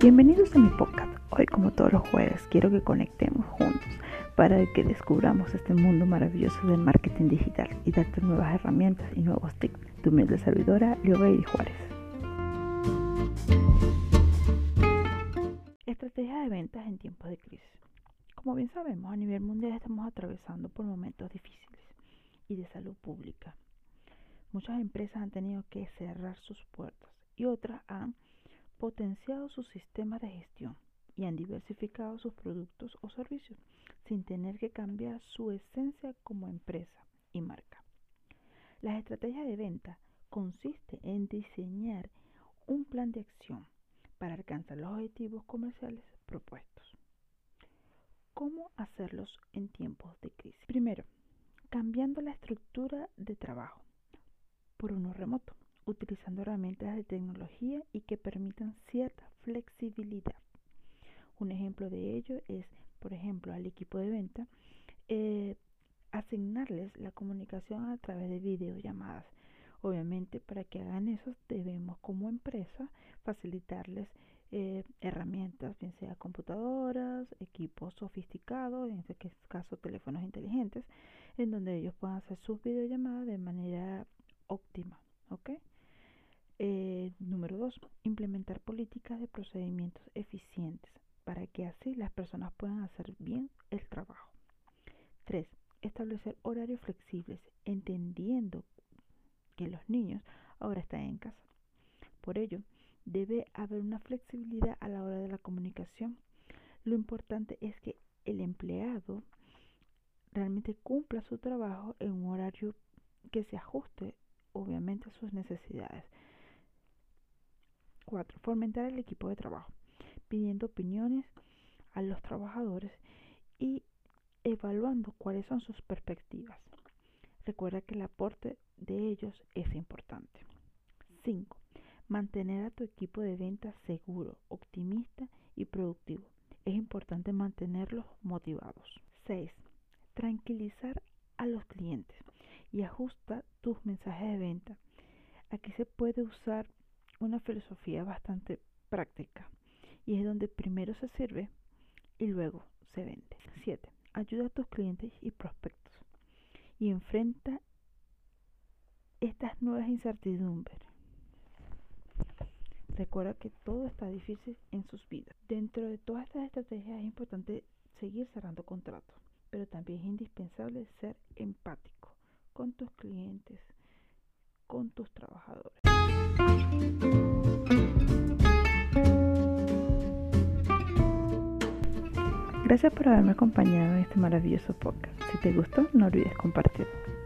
Bienvenidos a mi podcast. Hoy, como todos los jueves, quiero que conectemos juntos para que descubramos este mundo maravilloso del marketing digital y darte nuevas herramientas y nuevos tips. Tu humilde servidora, Leo Juárez. Estrategia de ventas en tiempos de crisis. Como bien sabemos, a nivel mundial estamos atravesando por momentos difíciles y de salud pública. Muchas empresas han tenido que cerrar sus puertas y otras han potenciado sus sistemas de gestión y han diversificado sus productos o servicios sin tener que cambiar su esencia como empresa y marca. La estrategia de venta consiste en diseñar un plan de acción para alcanzar los objetivos comerciales propuestos. ¿Cómo hacerlos en tiempos de crisis? Primero, cambiando la estructura de trabajo por uno remoto herramientas de tecnología y que permitan cierta flexibilidad. Un ejemplo de ello es, por ejemplo, al equipo de venta, eh, asignarles la comunicación a través de videollamadas. Obviamente, para que hagan eso, debemos como empresa facilitarles eh, herramientas, bien sea computadoras, equipos sofisticados, en este caso teléfonos inteligentes, en donde ellos puedan hacer sus videollamadas de manera óptima. ¿ok? Eh, número dos, implementar políticas de procedimientos eficientes para que así las personas puedan hacer bien el trabajo. Tres, establecer horarios flexibles, entendiendo que los niños ahora están en casa. Por ello, debe haber una flexibilidad a la hora de la comunicación. Lo importante es que el empleado realmente cumpla su trabajo en un horario que se ajuste obviamente a sus necesidades. 4. Fomentar el equipo de trabajo, pidiendo opiniones a los trabajadores y evaluando cuáles son sus perspectivas. Recuerda que el aporte de ellos es importante. 5. Mantener a tu equipo de ventas seguro, optimista y productivo. Es importante mantenerlos motivados. 6. Tranquilizar a los clientes y ajusta tus mensajes de venta. Aquí se puede usar una filosofía bastante práctica y es donde primero se sirve y luego se vende. 7. Ayuda a tus clientes y prospectos y enfrenta estas nuevas incertidumbres. Recuerda que todo está difícil en sus vidas. Dentro de todas estas estrategias es importante seguir cerrando contratos, pero también es indispensable ser empático con tus clientes, con tus trabajadores. Gracias por haberme acompañado en este maravilloso podcast. Si te gustó, no olvides compartirlo.